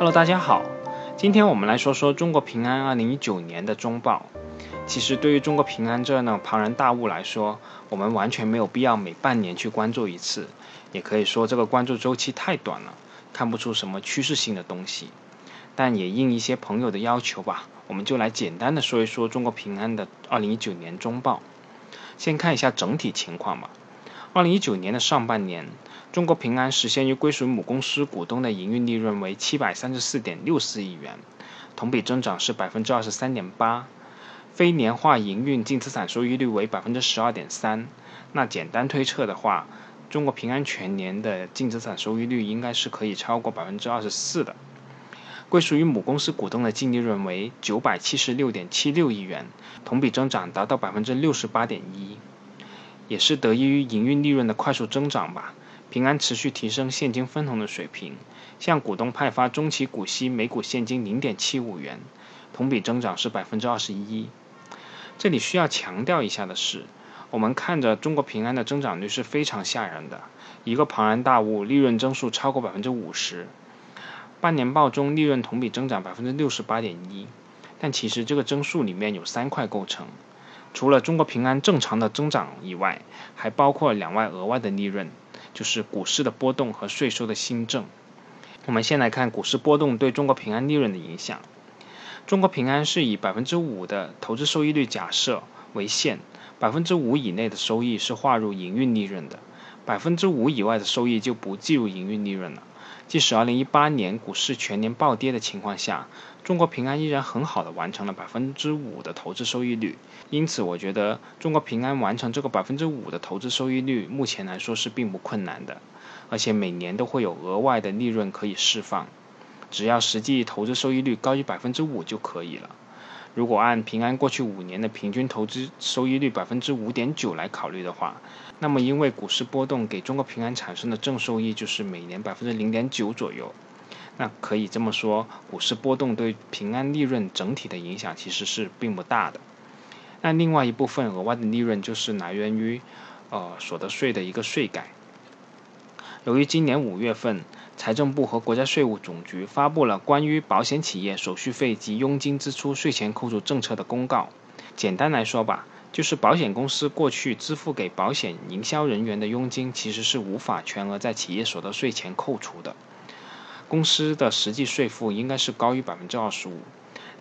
Hello，大家好，今天我们来说说中国平安2019年的中报。其实对于中国平安这样的庞然大物来说，我们完全没有必要每半年去关注一次，也可以说这个关注周期太短了，看不出什么趋势性的东西。但也应一些朋友的要求吧，我们就来简单的说一说中国平安的2019年中报。先看一下整体情况吧。2019年的上半年，中国平安实现于归属母公司股东的营运利润为734.64亿元，同比增长是23.8%。非年化营运净资产收益率为12.3%。那简单推测的话，中国平安全年的净资产收益率应该是可以超过24%的。归属于母公司股东的净利润为976.76亿元，同比增长达到68.1%，也是得益于营运利润的快速增长吧。平安持续提升现金分红的水平，向股东派发中期股息每股现金0.75元，同比增长是21%。这里需要强调一下的是，我们看着中国平安的增长率是非常吓人的，一个庞然大物，利润增速超过50%。半年报中利润同比增长百分之六十八点一，但其实这个增速里面有三块构成，除了中国平安正常的增长以外，还包括两外额外的利润，就是股市的波动和税收的新政。我们先来看股市波动对中国平安利润的影响。中国平安是以百分之五的投资收益率假设为限，百分之五以内的收益是划入营运利润的，百分之五以外的收益就不计入营运利润了。即使2018年股市全年暴跌的情况下，中国平安依然很好的完成了百分之五的投资收益率。因此，我觉得中国平安完成这个百分之五的投资收益率，目前来说是并不困难的。而且每年都会有额外的利润可以释放，只要实际投资收益率高于百分之五就可以了。如果按平安过去五年的平均投资收益率百分之五点九来考虑的话，那么因为股市波动给中国平安产生的正收益就是每年百分之零点九左右。那可以这么说，股市波动对平安利润整体的影响其实是并不大的。那另外一部分额外的利润就是来源于呃所得税的一个税改。由于今年五月份。财政部和国家税务总局发布了关于保险企业手续费及佣金支出税前扣除政策的公告。简单来说吧，就是保险公司过去支付给保险营销人员的佣金，其实是无法全额在企业所得税前扣除的。公司的实际税负应该是高于百分之二十五，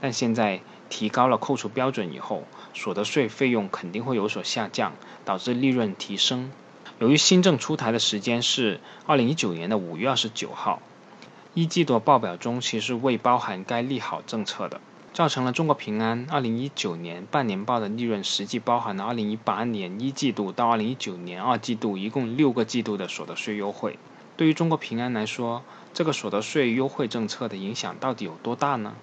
但现在提高了扣除标准以后，所得税费用肯定会有所下降，导致利润提升。由于新政出台的时间是二零一九年的五月二十九号，一季度报表中其实未包含该利好政策的，造成了中国平安二零一九年半年报的利润实际包含了二零一八年一季度到二零一九年二季度一共六个季度的所得税优惠。对于中国平安来说，这个所得税优惠政策的影响到底有多大呢？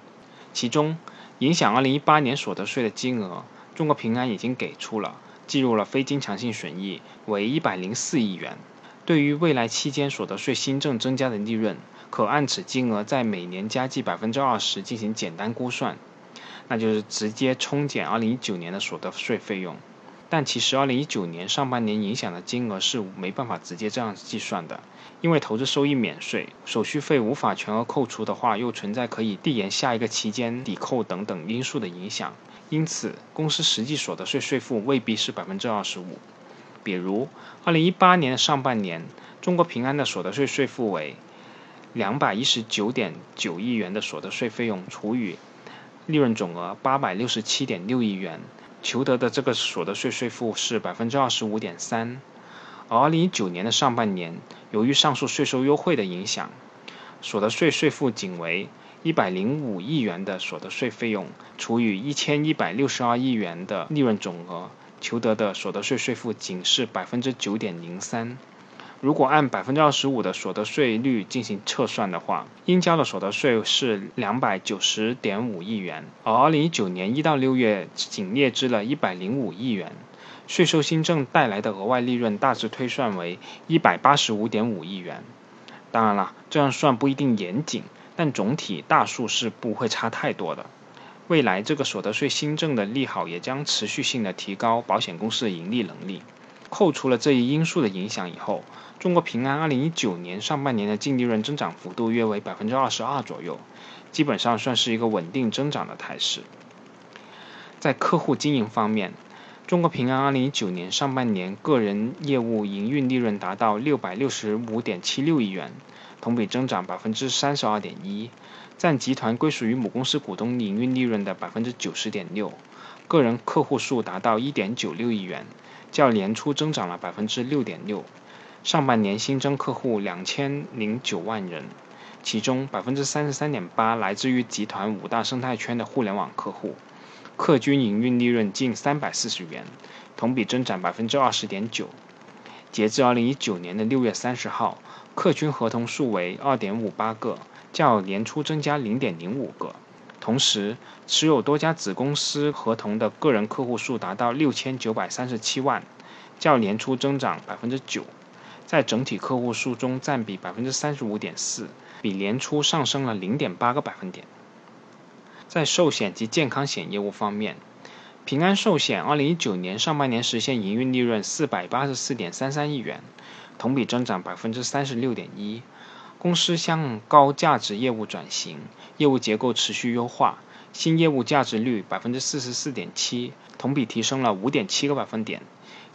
其中，影响二零一八年所得税的金额，中国平安已经给出了。计入了非经常性损益为一百零四亿元。对于未来期间所得税新政增加的利润，可按此金额在每年加计百分之二十进行简单估算，那就是直接冲减二零一九年的所得税费用。但其实二零一九年上半年影响的金额是没办法直接这样计算的，因为投资收益免税、手续费无法全额扣除的话，又存在可以递延下一个期间抵扣等等因素的影响。因此，公司实际所得税税负未必是百分之二十五。比如，二零一八年的上半年，中国平安的所得税税负为两百一十九点九亿元的所得税费用除以利润总额八百六十七点六亿元，求得的这个所得税税负是百分之二十五点三。而二零一九年的上半年，由于上述税收优惠的影响，所得税税负仅为。一百零五亿元的所得税费用除以一千一百六十二亿元的利润总额，求得的所得税税负仅是百分之九点零三。如果按百分之二十五的所得税率进行测算的话，应交的所得税是两百九十点五亿元，而二零一九年一到六月仅列支了一百零五亿元，税收新政带来的额外利润大致推算为一百八十五点五亿元。当然了，这样算不一定严谨。但总体大数是不会差太多的。未来这个所得税新政的利好也将持续性的提高保险公司的盈利能力。扣除了这一因素的影响以后，中国平安2019年上半年的净利润增长幅度约为百分之二十二左右，基本上算是一个稳定增长的态势。在客户经营方面，中国平安2019年上半年个人业务营运利润达到六百六十五点七六亿元，同比增长百分之三十二点一，占集团归属于母公司股东营运利润的百分之九十点六。个人客户数达到一点九六亿元，较年初增长了百分之六点六。上半年新增客户两千零九万人，其中百分之三十三点八来自于集团五大生态圈的互联网客户。客均营运利润近三百四十元，同比增长百分之二十点九。截至二零一九年的六月三十号，客均合同数为二点五八个，较年初增加零点零五个。同时，持有多家子公司合同的个人客户数达到六千九百三十七万，较年初增长百分之九，在整体客户数中占比百分之三十五点四，比年初上升了零点八个百分点。在寿险及健康险业务方面，平安寿险2019年上半年实现营运利润484.33亿元，同比增长36.1%。公司向高价值业务转型，业务结构持续优化，新业务价值率44.7%，同比提升了5.7个百分点。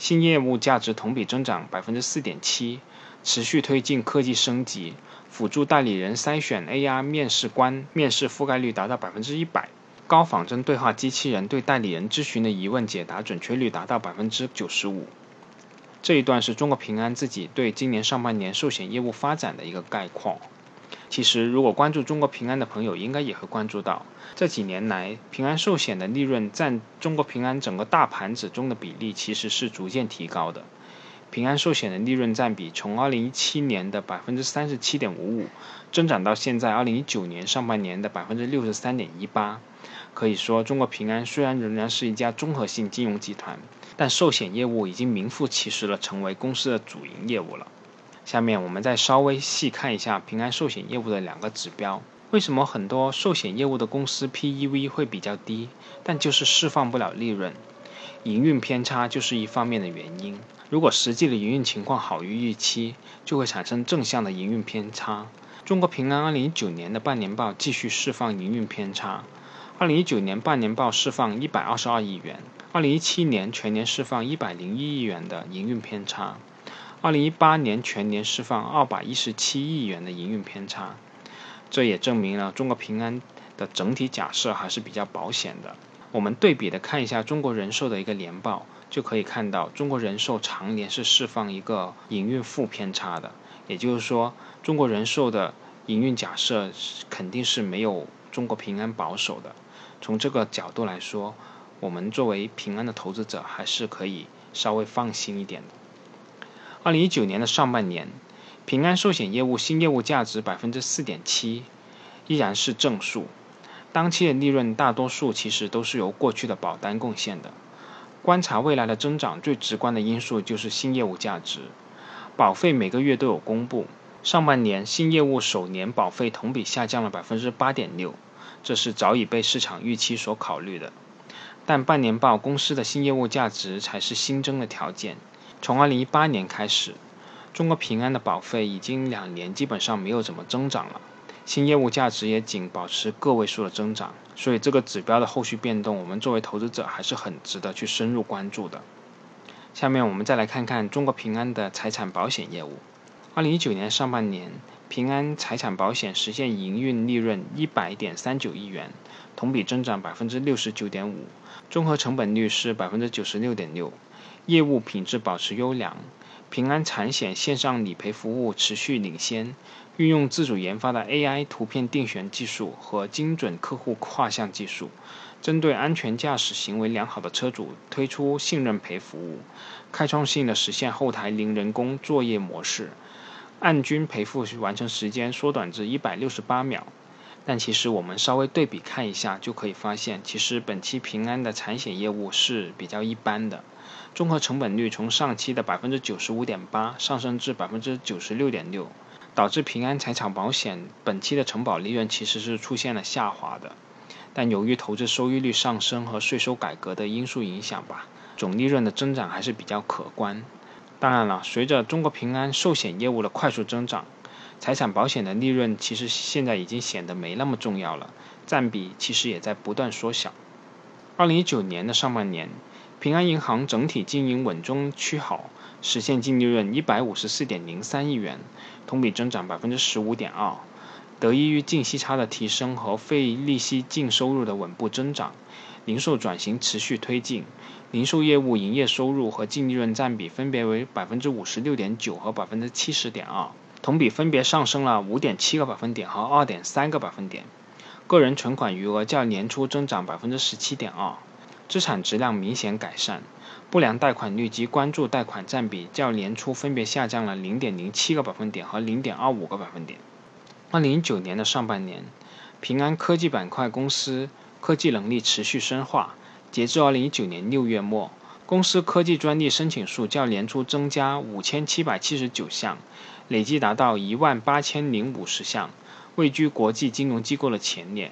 新业务价值同比增长4.7%，持续推进科技升级。辅助代理人筛选 AR 面试官，面试覆盖率达到百分之一百；高仿真对话机器人对代理人咨询的疑问解答准确率达到百分之九十五。这一段是中国平安自己对今年上半年寿险业务发展的一个概况。其实，如果关注中国平安的朋友，应该也会关注到，这几年来，平安寿险的利润占中国平安整个大盘子中的比例其实是逐渐提高的。平安寿险的利润占比从2017年的百分之三十七点五五，增长到现在2019年上半年的百分之六十三点一八。可以说，中国平安虽然仍然是一家综合性金融集团，但寿险业务已经名副其实的成为公司的主营业务了。下面我们再稍微细看一下平安寿险业务的两个指标。为什么很多寿险业务的公司 PEV 会比较低，但就是释放不了利润？营运偏差就是一方面的原因。如果实际的营运情况好于预期，就会产生正向的营运偏差。中国平安2019年的半年报继续释放营运偏差。2019年半年报释放122亿元，2017年全年释放101亿元的营运偏差，2018年全年释放217亿元的营运偏差。这也证明了中国平安的整体假设还是比较保险的。我们对比的看一下中国人寿的一个年报。就可以看到，中国人寿常年是释放一个营运负偏差的，也就是说，中国人寿的营运假设肯定是没有中国平安保守的。从这个角度来说，我们作为平安的投资者还是可以稍微放心一点的。二零一九年的上半年，平安寿险业务新业务价值百分之四点七，依然是正数。当期的利润大多数其实都是由过去的保单贡献的。观察未来的增长，最直观的因素就是新业务价值。保费每个月都有公布，上半年新业务首年保费同比下降了百分之八点六，这是早已被市场预期所考虑的。但半年报公司的新业务价值才是新增的条件。从二零一八年开始，中国平安的保费已经两年基本上没有怎么增长了。新业务价值也仅保持个位数的增长，所以这个指标的后续变动，我们作为投资者还是很值得去深入关注的。下面我们再来看看中国平安的财产保险业务。二零一九年上半年，平安财产保险实现营运利润一百点三九亿元，同比增长百分之六十九点五，综合成本率是百分之九十六点六，业务品质保持优良。平安产险线上理赔服务持续领先，运用自主研发的 AI 图片定选技术和精准客户画像技术，针对安全驾驶行为良好的车主推出信任赔服务，开创性的实现后台零人工作业模式，按均赔付完成时间缩短至一百六十八秒。但其实我们稍微对比看一下，就可以发现，其实本期平安的产险业务是比较一般的。综合成本率从上期的百分之九十五点八上升至百分之九十六点六，导致平安财产保险本期的承保利润其实是出现了下滑的。但由于投资收益率上升和税收改革的因素影响吧，总利润的增长还是比较可观。当然了，随着中国平安寿险业务的快速增长，财产保险的利润其实现在已经显得没那么重要了，占比其实也在不断缩小。二零一九年的上半年，平安银行整体经营稳中趋好，实现净利润一百五十四点零三亿元，同比增长百分之十五点二。得益于净息差的提升和非利息净收入的稳步增长，零售转型持续推进，零售业务营业收入和净利润占比分别为百分之五十六点九和百分之七十点二，同比分别上升了五点七个百分点和二点三个百分点。个人存款余额较年初增长百分之十七点二，资产质量明显改善，不良贷款率及关注贷款占比较年初分别下降了零点零七个百分点和零点二五个百分点。二零一九年的上半年，平安科技板块公司科技能力持续深化。截至二零一九年六月末，公司科技专利申请数较年初增加五千七百七十九项，累计达到一万八千零五十项，位居国际金融机构的前列。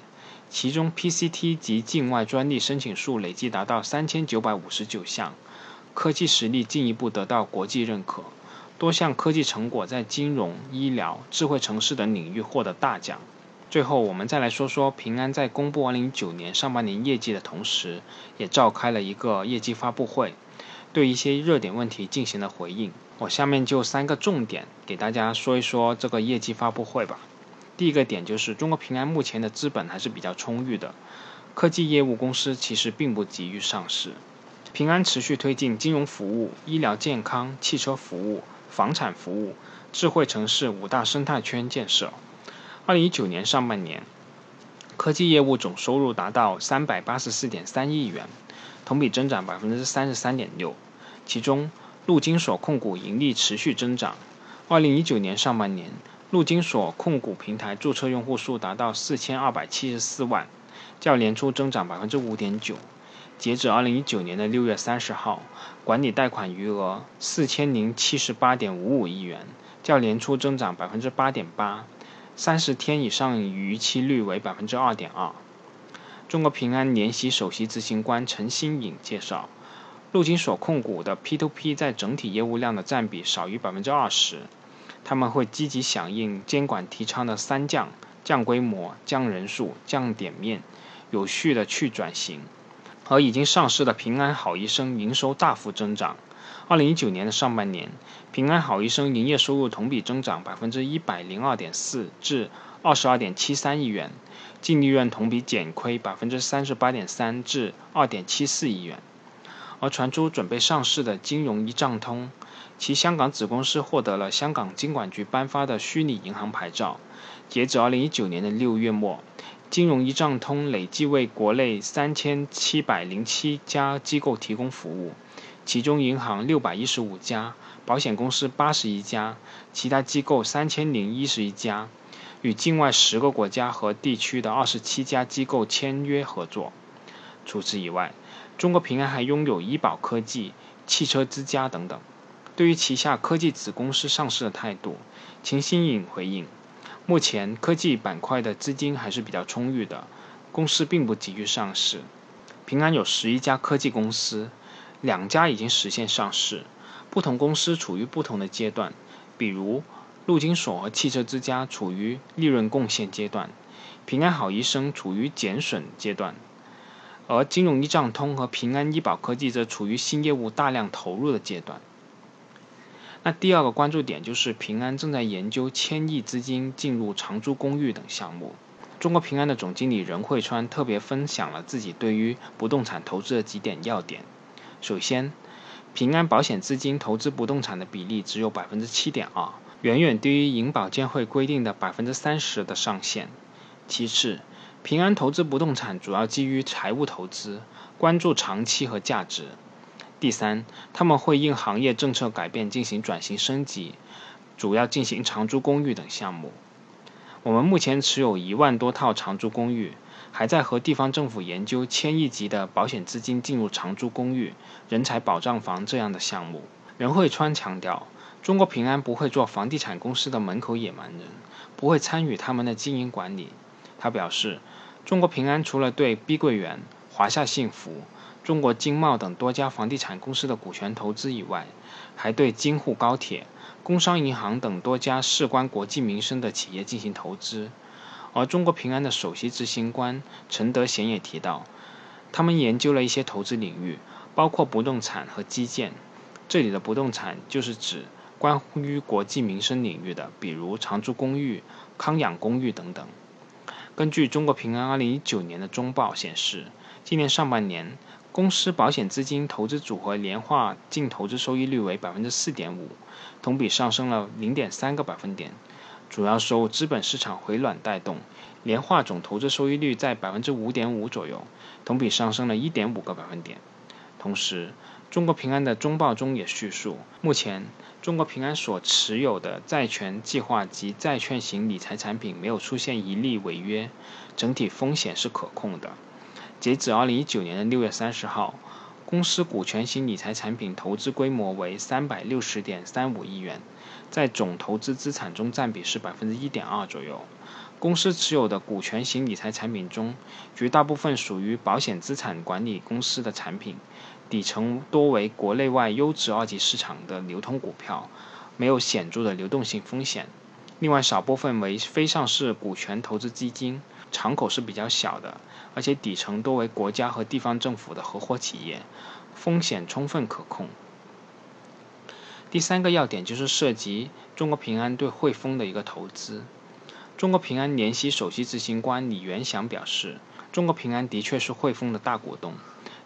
其中，PCT 及境外专利申请数累计达到三千九百五十九项，科技实力进一步得到国际认可。多项科技成果在金融、医疗、智慧城市等领域获得大奖。最后，我们再来说说平安在公布2019年上半年业绩的同时，也召开了一个业绩发布会，对一些热点问题进行了回应。我下面就三个重点给大家说一说这个业绩发布会吧。第一个点就是中国平安目前的资本还是比较充裕的，科技业务公司其实并不急于上市。平安持续推进金融服务、医疗健康、汽车服务。房产服务、智慧城市五大生态圈建设。二零一九年上半年，科技业务总收入达到三百八十四点三亿元，同比增长百分之三十三点六。其中，陆金所控股盈利持续增长。二零一九年上半年，陆金所控股平台注册用户数达到四千二百七十四万，较年初增长百分之五点九。截止二零一九年的六月三十号，管理贷款余额四千零七十八点五五亿元，较年初增长百分之八点八，三十天以上逾期率为百分之二点二。中国平安联席首席执行官陈新颖介绍，陆金所控股的 P2P 在整体业务量的占比少于百分之二十，他们会积极响应监管提倡的三降：降规模、降人数、降点面，有序的去转型。而已经上市的平安好医生营收大幅增长。二零一九年的上半年，平安好医生营业收入同比增长百分之一百零二点四，至二十二点七三亿元，净利润同比减亏百分之三十八点三，至二点七四亿元。而传出准备上市的金融一账通，其香港子公司获得了香港金管局颁发的虚拟银行牌照。截止二零一九年的六月末。金融一账通累计为国内三千七百零七家机构提供服务，其中银行六百一十五家，保险公司八十一家，其他机构三千零一十一家，与境外十个国家和地区的二十七家机构签约合作。除此以外，中国平安还拥有医保科技、汽车之家等等。对于旗下科技子公司上市的态度，秦新颖回应。目前科技板块的资金还是比较充裕的，公司并不急于上市。平安有十一家科技公司，两家已经实现上市，不同公司处于不同的阶段。比如陆金所和汽车之家处于利润贡献阶段，平安好医生处于减损阶段，而金融一账通和平安医保科技则处于新业务大量投入的阶段。那第二个关注点就是平安正在研究千亿资金进入长租公寓等项目。中国平安的总经理任慧川特别分享了自己对于不动产投资的几点要点。首先，平安保险资金投资不动产的比例只有百分之七点二，远远低于银保监会规定的百分之三十的上限。其次，平安投资不动产主要基于财务投资，关注长期和价值。第三，他们会因行业政策改变进行转型升级，主要进行长租公寓等项目。我们目前持有一万多套长租公寓，还在和地方政府研究千亿级的保险资金进入长租公寓、人才保障房这样的项目。任慧川强调，中国平安不会做房地产公司的门口野蛮人，不会参与他们的经营管理。他表示，中国平安除了对碧桂园、华夏幸福、中国经贸等多家房地产公司的股权投资以外，还对京沪高铁、工商银行等多家事关国计民生的企业进行投资。而中国平安的首席执行官陈德贤也提到，他们研究了一些投资领域，包括不动产和基建。这里的不动产就是指关乎于国计民生领域的，比如长租公寓、康养公寓等等。根据中国平安2019年的中报显示，今年上半年，公司保险资金投资组合年化净投资收益率为百分之四点五，同比上升了零点三个百分点。主要受资本市场回暖带动，年化总投资收益率在百分之五点五左右，同比上升了一点五个百分点。同时，中国平安的中报中也叙述，目前中国平安所持有的债权计划及债券型理财产品没有出现一例违约，整体风险是可控的。截止二零一九年的六月三十号。公司股权型理财产品投资规模为三百六十点三五亿元，在总投资资产中占比是百分之一点二左右。公司持有的股权型理财产品中，绝大部分属于保险资产管理公司的产品，底层多为国内外优质二级市场的流通股票，没有显著的流动性风险。另外少部分为非上市股权投资基金。敞口是比较小的，而且底层多为国家和地方政府的合伙企业，风险充分可控。第三个要点就是涉及中国平安对汇丰的一个投资。中国平安联席首席执行官李元祥表示，中国平安的确是汇丰的大股东，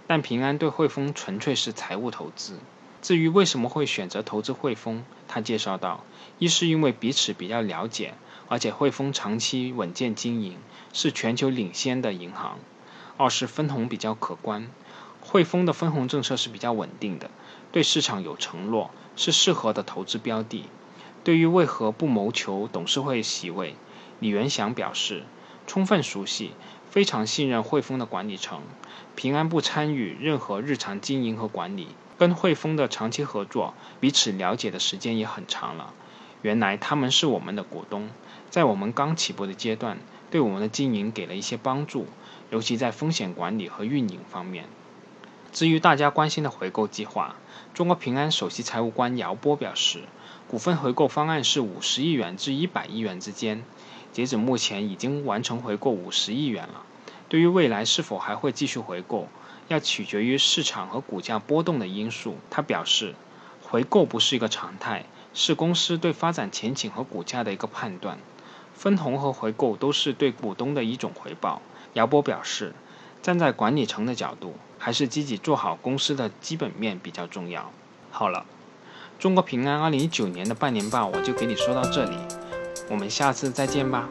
但平安对汇丰纯粹是财务投资。至于为什么会选择投资汇丰，他介绍道：一是因为彼此比较了解。而且汇丰长期稳健经营，是全球领先的银行。二是分红比较可观，汇丰的分红政策是比较稳定的，对市场有承诺，是适合的投资标的。对于为何不谋求董事会席位，李元祥表示，充分熟悉，非常信任汇丰的管理层。平安不参与任何日常经营和管理，跟汇丰的长期合作，彼此了解的时间也很长了。原来他们是我们的股东。在我们刚起步的阶段，对我们的经营给了一些帮助，尤其在风险管理和运营方面。至于大家关心的回购计划，中国平安首席财务官姚波表示，股份回购方案是五十亿元至一百亿元之间，截止目前已经完成回购五十亿元了。对于未来是否还会继续回购，要取决于市场和股价波动的因素。他表示，回购不是一个常态，是公司对发展前景和股价的一个判断。分红和回购都是对股东的一种回报。姚波表示，站在管理层的角度，还是积极做好公司的基本面比较重要。好了，中国平安二零一九年的半年报我就给你说到这里，我们下次再见吧。